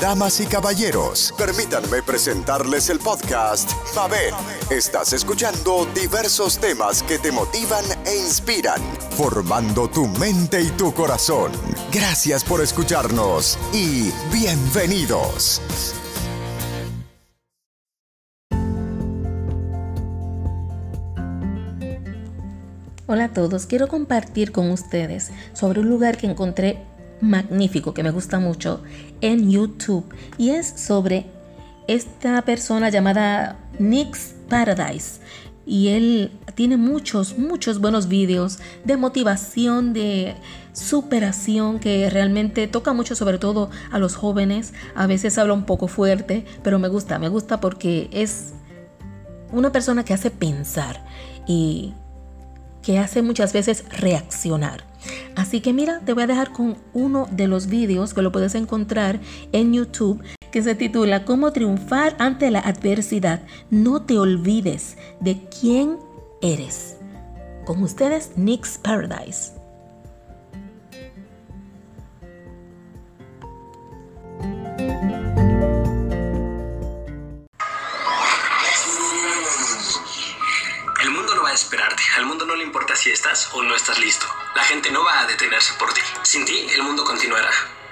Damas y caballeros, permítanme presentarles el podcast Mabel. Estás escuchando diversos temas que te motivan e inspiran, formando tu mente y tu corazón. Gracias por escucharnos y bienvenidos. Hola a todos, quiero compartir con ustedes sobre un lugar que encontré magnífico, que me gusta mucho, en YouTube. Y es sobre esta persona llamada Nick's Paradise. Y él tiene muchos, muchos buenos vídeos de motivación, de superación, que realmente toca mucho sobre todo a los jóvenes. A veces habla un poco fuerte, pero me gusta, me gusta porque es una persona que hace pensar y que hace muchas veces reaccionar. Así que mira, te voy a dejar con uno de los vídeos que lo puedes encontrar en YouTube que se titula Cómo triunfar ante la adversidad. No te olvides de quién eres. Con ustedes, Nick's Paradise. Esperarte. Al mundo no le importa si estás o no estás listo. La gente no va a detenerse por ti. Sin ti, el mundo continuará.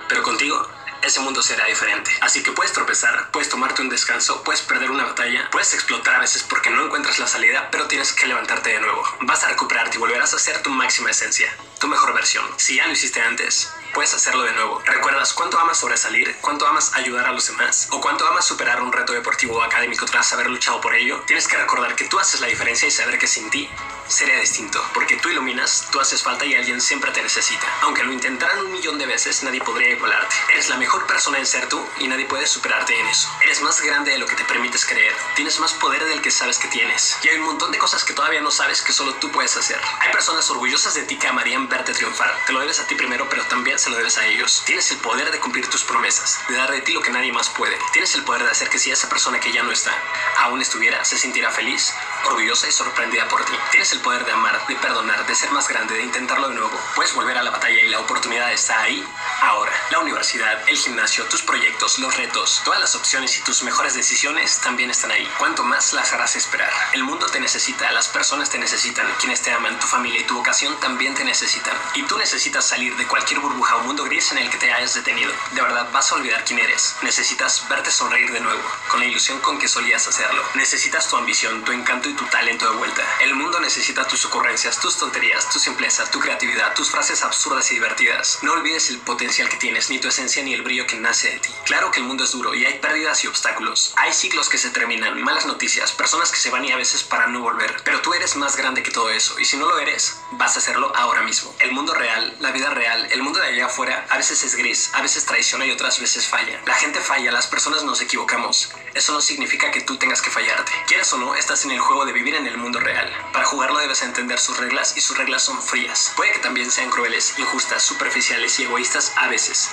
Pero contigo, ese mundo será diferente. Así que puedes tropezar, puedes tomarte un descanso, puedes perder una batalla, puedes explotar a veces porque no encuentras la salida, pero tienes que levantarte de nuevo. Vas a recuperarte y volverás a ser tu máxima esencia, tu mejor versión. Si ya lo hiciste antes, puedes hacerlo de nuevo. ¿Recuerdas cuánto amas sobresalir? ¿Cuánto amas ayudar a los demás? ¿O cuánto amas superar un reto deportivo o académico tras haber luchado por ello? Tienes que recordar que tú haces la diferencia y saber que sin ti sería distinto, porque tú iluminas, tú haces falta y alguien siempre te necesita. Aunque lo intentaran un millón de veces, nadie podría igualarte. Eres la mejor persona en ser tú y nadie puede superarte en eso. Eres más grande de lo que te permites creer. Tienes más poder del que sabes que tienes. Y hay un montón de cosas que todavía no sabes que solo tú puedes hacer. Hay personas orgullosas de ti que amarían verte triunfar. Te lo debes a ti primero, pero también se lo debes a ellos. Tienes el poder de cumplir tus promesas, de dar de ti lo que nadie más puede. Tienes el poder de hacer que si esa persona que ya no está aún estuviera, se sintiera feliz, orgullosa y sorprendida por ti. Tienes el poder de amar, de perdonar, de ser más grande, de intentarlo de nuevo. Puedes volver a la batalla y la oportunidad está ahí, ahora. La universidad, el gimnasio, tus proyectos, los retos, todas las opciones y tus mejores decisiones también están ahí. Cuanto más las harás esperar. El mundo te necesita, las personas te necesitan, quienes te aman, tu familia y tu vocación también te necesitan. Y tú necesitas salir de cualquier burbuja o mundo gris en el que te hayas detenido. De verdad vas a olvidar quién eres. Necesitas verte sonreír de nuevo, con la ilusión con que solías hacerlo. Necesitas tu ambición, tu encanto y tu talento de vuelta. El mundo necesita tus ocurrencias, tus tonterías, tu simpleza, tu creatividad, tus frases absurdas y divertidas. No olvides el potencial que tienes, ni tu esencia ni el brillo que nace de ti. Claro que el mundo es duro y hay pérdidas y obstáculos. Hay ciclos que se terminan, malas noticias, personas que se van y a veces para no volver. Pero tú eres más grande que todo eso y si no lo eres, vas a hacerlo ahora mismo. El mundo real, la vida real, el mundo de allá afuera a veces es gris, a veces traiciona y otras veces falla. La gente falla, las personas nos equivocamos. Eso no significa que tú tengas que fallarte. Quieras o no, estás en el juego de vivir en el mundo real. Para jugarlo debes entender sus reglas y sus reglas son frías. Puede que también sean crueles, injustas, superficiales y egoístas a veces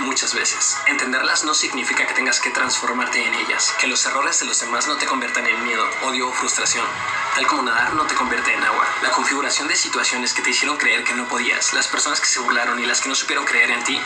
muchas veces. Entenderlas no significa que tengas que transformarte en ellas, que los errores de los demás no te conviertan en miedo, odio o frustración. Tal como nadar no te convierte en agua. La configuración de situaciones que te hicieron creer que no podías, las personas que se burlaron y las que no supieron creer en ti,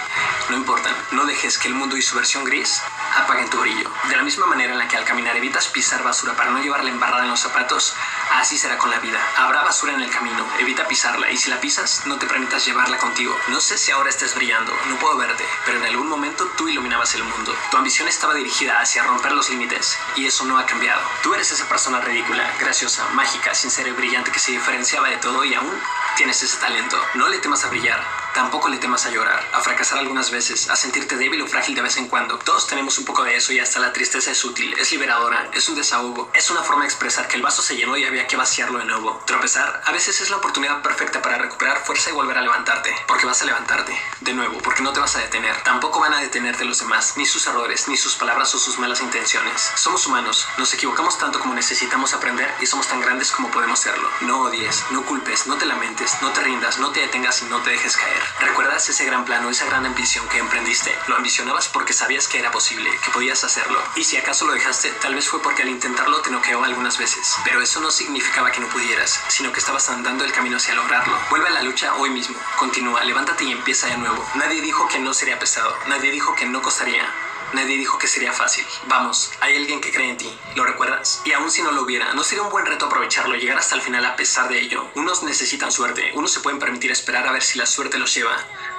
no importan. No dejes que el mundo y su versión gris apaguen tu brillo. De la misma manera en la que al caminar evitas pisar basura para no llevarla embarrada en los zapatos, así será con la vida. Habrá basura en el camino, evita pisarla y si la pisas, no te permitas llevarla contigo. No sé si ahora estés brillando, no puedo verte, pero en algún momento tú iluminabas el mundo. Tu ambición estaba dirigida hacia romper los límites y eso no ha cambiado. Tú eres esa persona ridícula, graciosa, mágica, sincera y brillante que se diferenciaba de todo y aún tienes ese talento. No le temas a brillar. Tampoco le temas a llorar, a fracasar algunas veces, a sentirte débil o frágil de vez en cuando. Todos tenemos un poco de eso y hasta la tristeza es útil, es liberadora, es un desahogo, es una forma de expresar que el vaso se llenó y había que vaciarlo de nuevo. Tropezar a veces es la oportunidad perfecta para recuperar fuerza y volver a levantarte, porque vas a levantarte de nuevo, porque no te vas a detener. Tampoco van a detenerte los demás, ni sus errores, ni sus palabras o sus malas intenciones. Somos humanos, nos equivocamos tanto como necesitamos aprender y somos tan grandes como podemos serlo. No odies, no culpes, no te lamentes, no te rindas, no te detengas y no te dejes caer. ¿Recuerdas ese gran plano, esa gran ambición que emprendiste? Lo ambicionabas porque sabías que era posible, que podías hacerlo. Y si acaso lo dejaste, tal vez fue porque al intentarlo te noqueó algunas veces. Pero eso no significaba que no pudieras, sino que estabas andando el camino hacia lograrlo. Vuelve a la lucha hoy mismo. Continúa, levántate y empieza de nuevo. Nadie dijo que no sería pesado. Nadie dijo que no costaría. Nadie dijo que sería fácil. Vamos, hay alguien que cree en ti. ¿Lo recuerdas? Y aun si no lo hubiera, ¿no sería un buen reto aprovecharlo y llegar hasta el final a pesar de ello? Unos necesitan suerte, unos se pueden permitir esperar a ver si la suerte los lleva.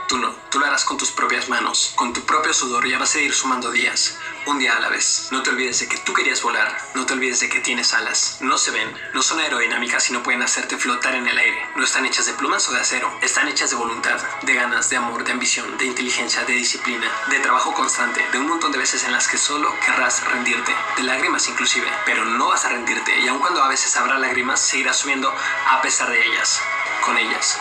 Tú no, tú lo harás con tus propias manos, con tu propio sudor y vas a ir sumando días, un día a la vez. No te olvides de que tú querías volar, no te olvides de que tienes alas. No se ven, no son aerodinámicas y no pueden hacerte flotar en el aire. No están hechas de plumas o de acero, están hechas de voluntad, de ganas, de amor, de ambición, de inteligencia, de disciplina, de trabajo constante, de un montón de veces en las que solo querrás rendirte, de lágrimas inclusive, pero no vas a rendirte y aun cuando a veces habrá lágrimas, seguirás subiendo a pesar de ellas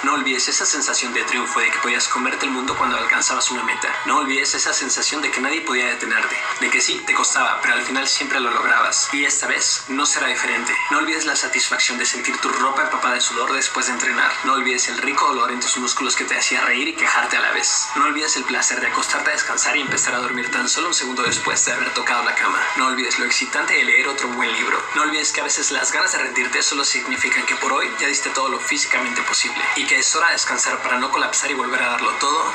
No olvides esa sensación de triunfo de que podías comerte el mundo cuando alcanzabas una meta. No olvides esa sensación de que nadie podía detenerte, de que sí, te costaba, pero al final siempre lo lograbas. Y esta vez no será diferente. No olvides la satisfacción de sentir tu ropa empapada de sudor después de entrenar. No olvides el rico dolor en tus músculos que te hacía reír y quejarte a la vez. No olvides el placer de acostarte a descansar y empezar a dormir tan solo un segundo después de haber tocado la cama. No olvides lo excitante de leer otro buen libro. No olvides que a veces las ganas de rendirte solo significan que por hoy ya diste todo lo físicamente posible y que es hora de descansar para no colapsar y volver a darlo todo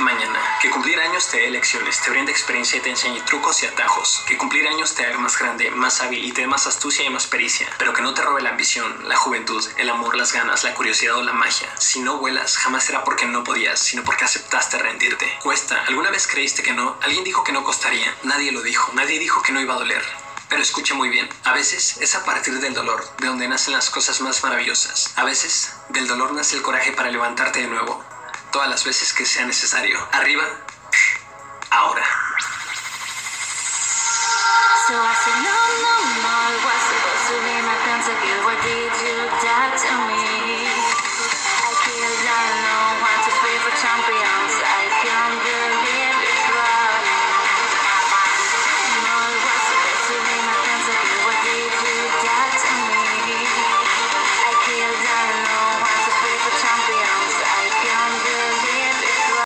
mañana. Que cumplir años te dé lecciones, te brinde experiencia y te enseñe trucos y atajos. Que cumplir años te haga más grande, más hábil y te dé más astucia y más pericia. Pero que no te robe la ambición, la juventud, el amor, las ganas, la curiosidad o la magia. Si no vuelas, jamás será porque no podías, sino porque aceptaste rendirte. Cuesta. ¿Alguna vez creíste que no? Alguien dijo que no costaría. Nadie lo dijo. Nadie dijo que no iba a doler. Pero escuche muy bien, a veces es a partir del dolor de donde nacen las cosas más maravillosas. A veces del dolor nace el coraje para levantarte de nuevo, todas las veces que sea necesario. Arriba, ahora.